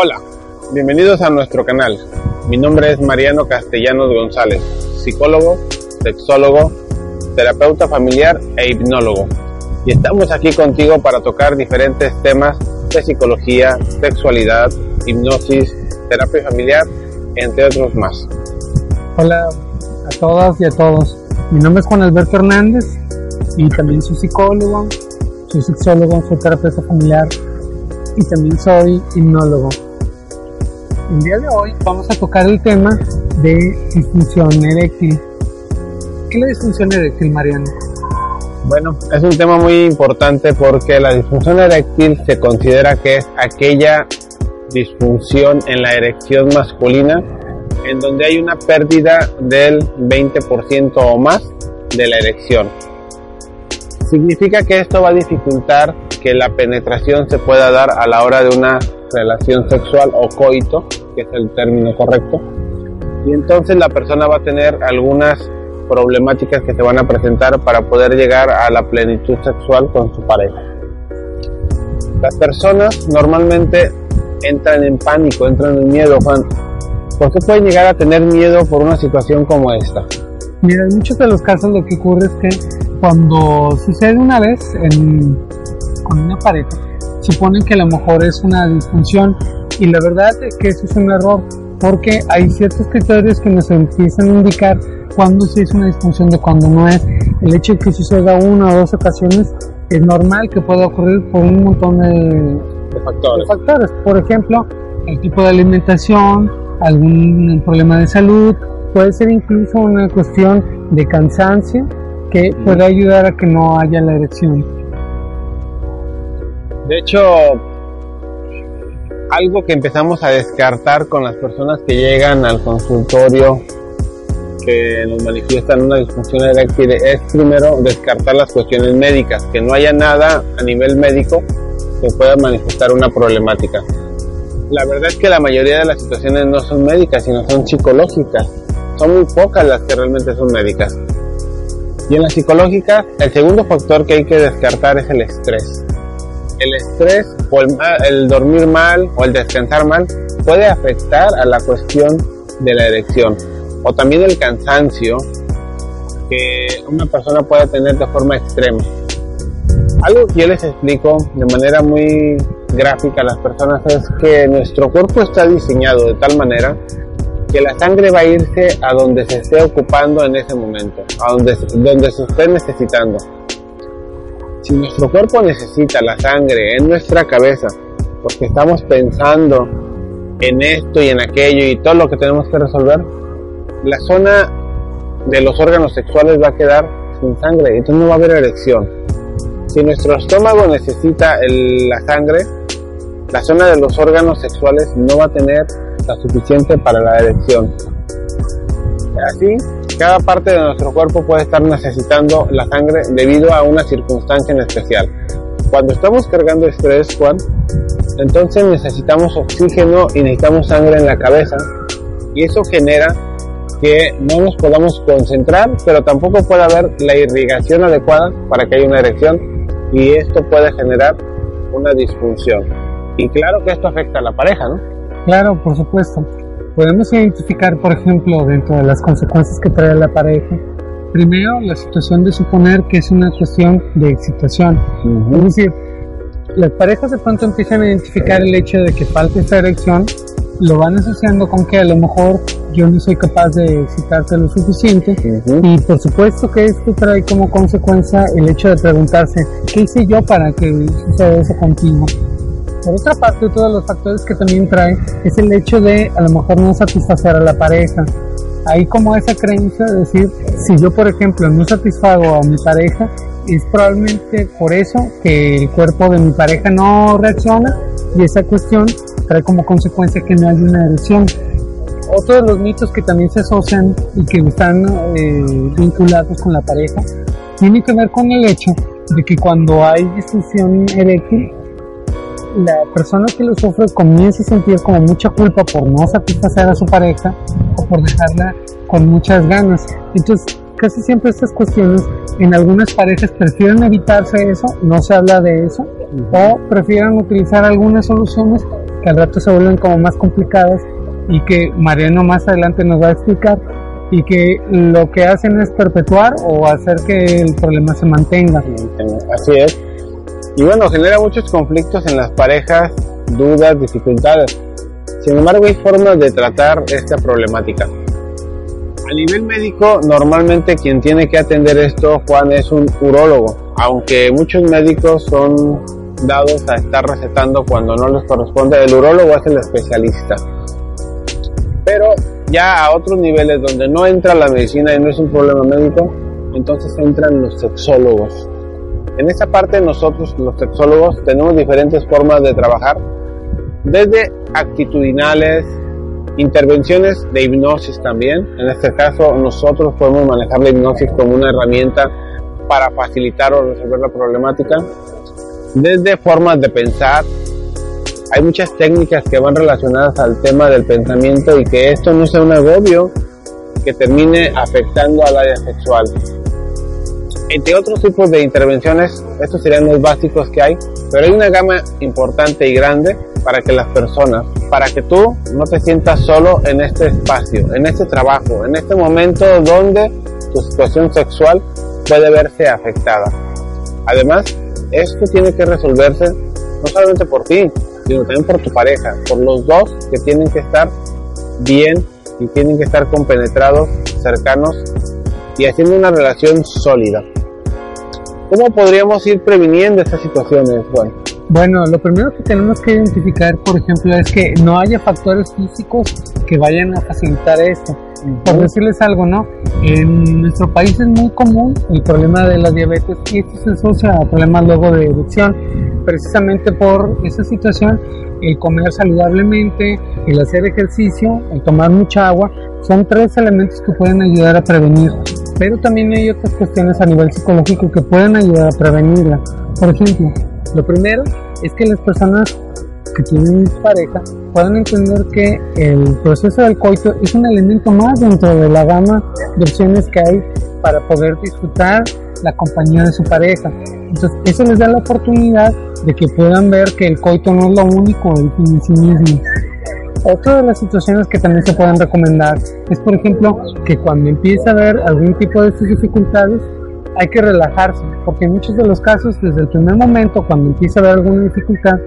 Hola, bienvenidos a nuestro canal. Mi nombre es Mariano Castellanos González, psicólogo, sexólogo, terapeuta familiar e hipnólogo. Y estamos aquí contigo para tocar diferentes temas de psicología, sexualidad, hipnosis, terapia familiar, entre otros más. Hola a todas y a todos. Mi nombre es Juan Alberto Hernández y también soy psicólogo, soy sexólogo, soy terapeuta familiar y también soy hipnólogo. El día de hoy vamos a tocar el tema de disfunción eréctil. ¿Qué es la disfunción eréctil, Mariano? Bueno, es un tema muy importante porque la disfunción eréctil se considera que es aquella disfunción en la erección masculina en donde hay una pérdida del 20% o más de la erección. Significa que esto va a dificultar que la penetración se pueda dar a la hora de una relación sexual o coito, que es el término correcto. Y entonces la persona va a tener algunas problemáticas que se van a presentar para poder llegar a la plenitud sexual con su pareja. Las personas normalmente entran en pánico, entran en miedo, Juan. ¿Por qué pueden llegar a tener miedo por una situación como esta? Mira, en muchos de los casos lo que ocurre es que cuando sucede una vez en, con una pareja, suponen que a lo mejor es una disfunción y la verdad es que eso es un error porque hay ciertos criterios que nos empiezan a indicar cuándo sí es una disfunción de cuando no es. El hecho de que suceda una o dos ocasiones es normal que pueda ocurrir por un montón de, De factores. de factores. Por ejemplo, el tipo de alimentación, algún problema de salud, puede ser incluso una cuestión de cansancio que puede ayudar a que no haya la erección. De hecho, algo que empezamos a descartar con las personas que llegan al consultorio que nos manifiestan una disfunción eréctil es primero descartar las cuestiones médicas, que no haya nada a nivel médico que pueda manifestar una problemática. La verdad es que la mayoría de las situaciones no son médicas, sino son psicológicas. Son muy pocas las que realmente son médicas. Y en la psicológica, el segundo factor que hay que descartar es el estrés. El estrés o el, el dormir mal o el descansar mal puede afectar a la cuestión de la erección. O también el cansancio que una persona puede tener de forma extrema. Algo que yo les explico de manera muy gráfica a las personas es que nuestro cuerpo está diseñado de tal manera que la sangre va a irse a donde se esté ocupando en ese momento, a donde, donde se esté necesitando. Si nuestro cuerpo necesita la sangre en nuestra cabeza, porque estamos pensando en esto y en aquello y todo lo que tenemos que resolver, la zona de los órganos sexuales va a quedar sin sangre, entonces no va a haber erección. Si nuestro estómago necesita la sangre, la zona de los órganos sexuales no va a tener la suficiente para la erección. Así, cada parte de nuestro cuerpo puede estar necesitando la sangre debido a una circunstancia en especial. Cuando estamos cargando estrés, Juan, entonces necesitamos oxígeno y necesitamos sangre en la cabeza y eso genera que no nos podamos concentrar, pero tampoco puede haber la irrigación adecuada para que haya una erección y esto puede generar una disfunción. Y claro que esto afecta a la pareja, ¿no? Claro, por supuesto. Podemos identificar, por ejemplo, dentro de las consecuencias que trae la pareja, primero la situación de suponer que es una cuestión de excitación. Es decir, las parejas de pronto empiezan a identificar el hecho de que falta esta erección, lo van asociando con que a lo mejor yo no soy capaz de excitarte lo suficiente y por supuesto que esto trae como consecuencia el hecho de preguntarse, ¿qué hice yo para que suceda eso contigo? Por otra parte, otro de los factores que también trae es el hecho de a lo mejor no satisfacer a la pareja. Hay como esa creencia de decir, si yo por ejemplo no satisfago a mi pareja, es probablemente por eso que el cuerpo de mi pareja no reacciona y esa cuestión trae como consecuencia que no hay una erección. Otro de los mitos que también se asocian y que están eh, vinculados con la pareja tiene que ver con el hecho de que cuando hay disfunción eréctil, la persona que lo sufre comienza a sentir como mucha culpa por no satisfacer a su pareja o por dejarla con muchas ganas. Entonces, casi siempre estas cuestiones en algunas parejas prefieren evitarse eso, no se habla de eso, o prefieren utilizar algunas soluciones que al rato se vuelven como más complicadas y que Mariano más adelante nos va a explicar y que lo que hacen es perpetuar o hacer que el problema se mantenga. Así es. Y bueno, genera muchos conflictos en las parejas, dudas, dificultades. Sin embargo, hay formas de tratar esta problemática. A nivel médico, normalmente quien tiene que atender esto, Juan, es un urólogo, aunque muchos médicos son dados a estar recetando cuando no les corresponde. El urólogo es el especialista. Pero ya a otros niveles donde no entra la medicina y no es un problema médico, entonces entran los sexólogos. En esta parte nosotros los sexólogos tenemos diferentes formas de trabajar, desde actitudinales, intervenciones de hipnosis también. En este caso nosotros podemos manejar la hipnosis como una herramienta para facilitar o resolver la problemática. Desde formas de pensar, hay muchas técnicas que van relacionadas al tema del pensamiento y que esto no sea un agobio que termine afectando al área sexual. Entre otros tipos de intervenciones, estos serían los básicos que hay, pero hay una gama importante y grande para que las personas, para que tú no te sientas solo en este espacio, en este trabajo, en este momento donde tu situación sexual puede verse afectada. Además, esto tiene que resolverse no solamente por ti, sino también por tu pareja, por los dos que tienen que estar bien y tienen que estar compenetrados, cercanos y haciendo una relación sólida. ¿Cómo podríamos ir previniendo estas situaciones, Juan? Bueno, lo primero que tenemos que identificar, por ejemplo, es que no haya factores físicos que vayan a facilitar esto. Por decirles algo, ¿no? En nuestro país es muy común el problema de la diabetes y esto se asocia a problemas luego de erección. Precisamente por esa situación, el comer saludablemente, el hacer ejercicio, el tomar mucha agua, son tres elementos que pueden ayudar a prevenir. Pero también hay otras cuestiones a nivel psicológico que pueden ayudar a prevenirla. Por ejemplo, lo primero es que las personas que tienen pareja puedan entender que el proceso del coito es un elemento más dentro de la gama de opciones que hay para poder disfrutar la compañía de su pareja. Entonces, eso les da la oportunidad de que puedan ver que el coito no es lo único en sí mismo. Otra de las situaciones que también se pueden recomendar es, por ejemplo, que cuando empieza a haber algún tipo de estas dificultades, hay que relajarse, porque en muchos de los casos, desde el primer momento, cuando empieza a haber alguna dificultad,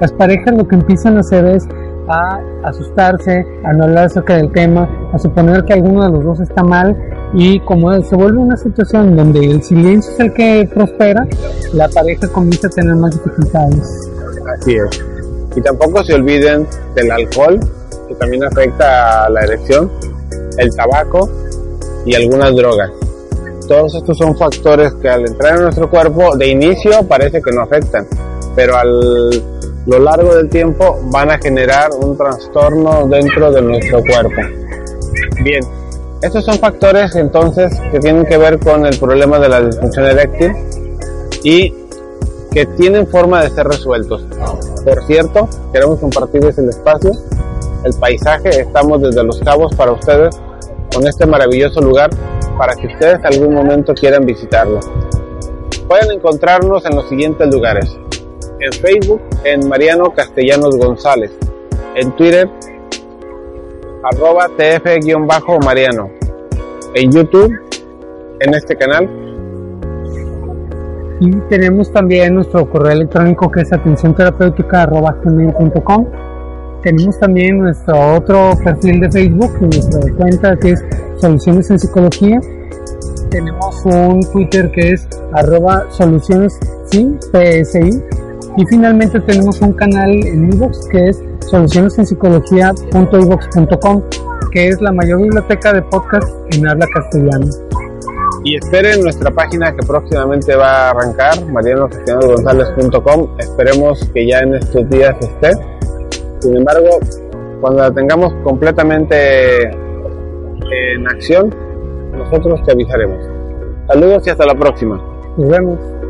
las parejas lo que empiezan a hacer es a asustarse, a no hablar acerca del tema, a suponer que alguno de los dos está mal y como se vuelve una situación donde el silencio es el que prospera, la pareja comienza a tener más dificultades. Así es. Y tampoco se olviden del alcohol, que también afecta a la erección, el tabaco y algunas drogas. Todos estos son factores que al entrar en nuestro cuerpo de inicio parece que no afectan, pero a lo largo del tiempo van a generar un trastorno dentro de nuestro cuerpo. Bien, estos son factores entonces que tienen que ver con el problema de la disfunción eréctil y que tienen forma de ser resueltos. Por cierto, queremos compartirles el espacio, el paisaje, estamos desde Los Cabos para ustedes con este maravilloso lugar para que ustedes algún momento quieran visitarlo. Pueden encontrarnos en los siguientes lugares. En Facebook, en Mariano Castellanos González. En Twitter, arroba tf-mariano. En YouTube, en este canal. Y tenemos también nuestro correo electrónico que es atención terapéutica.com. Tenemos también nuestro otro perfil de Facebook, nuestra cuenta que es Soluciones en Psicología. Tenemos un Twitter que es arroba soluciones PSI. Y finalmente tenemos un canal en iVoox que es solucionesenpsicología.ivox.com, que es la mayor biblioteca de podcast en habla castellana. Y esperen nuestra página que próximamente va a arrancar, marianocastellanosgonzalez.com. Esperemos que ya en estos días esté. Sin embargo, cuando la tengamos completamente en acción, nosotros te avisaremos. Saludos y hasta la próxima. Nos vemos.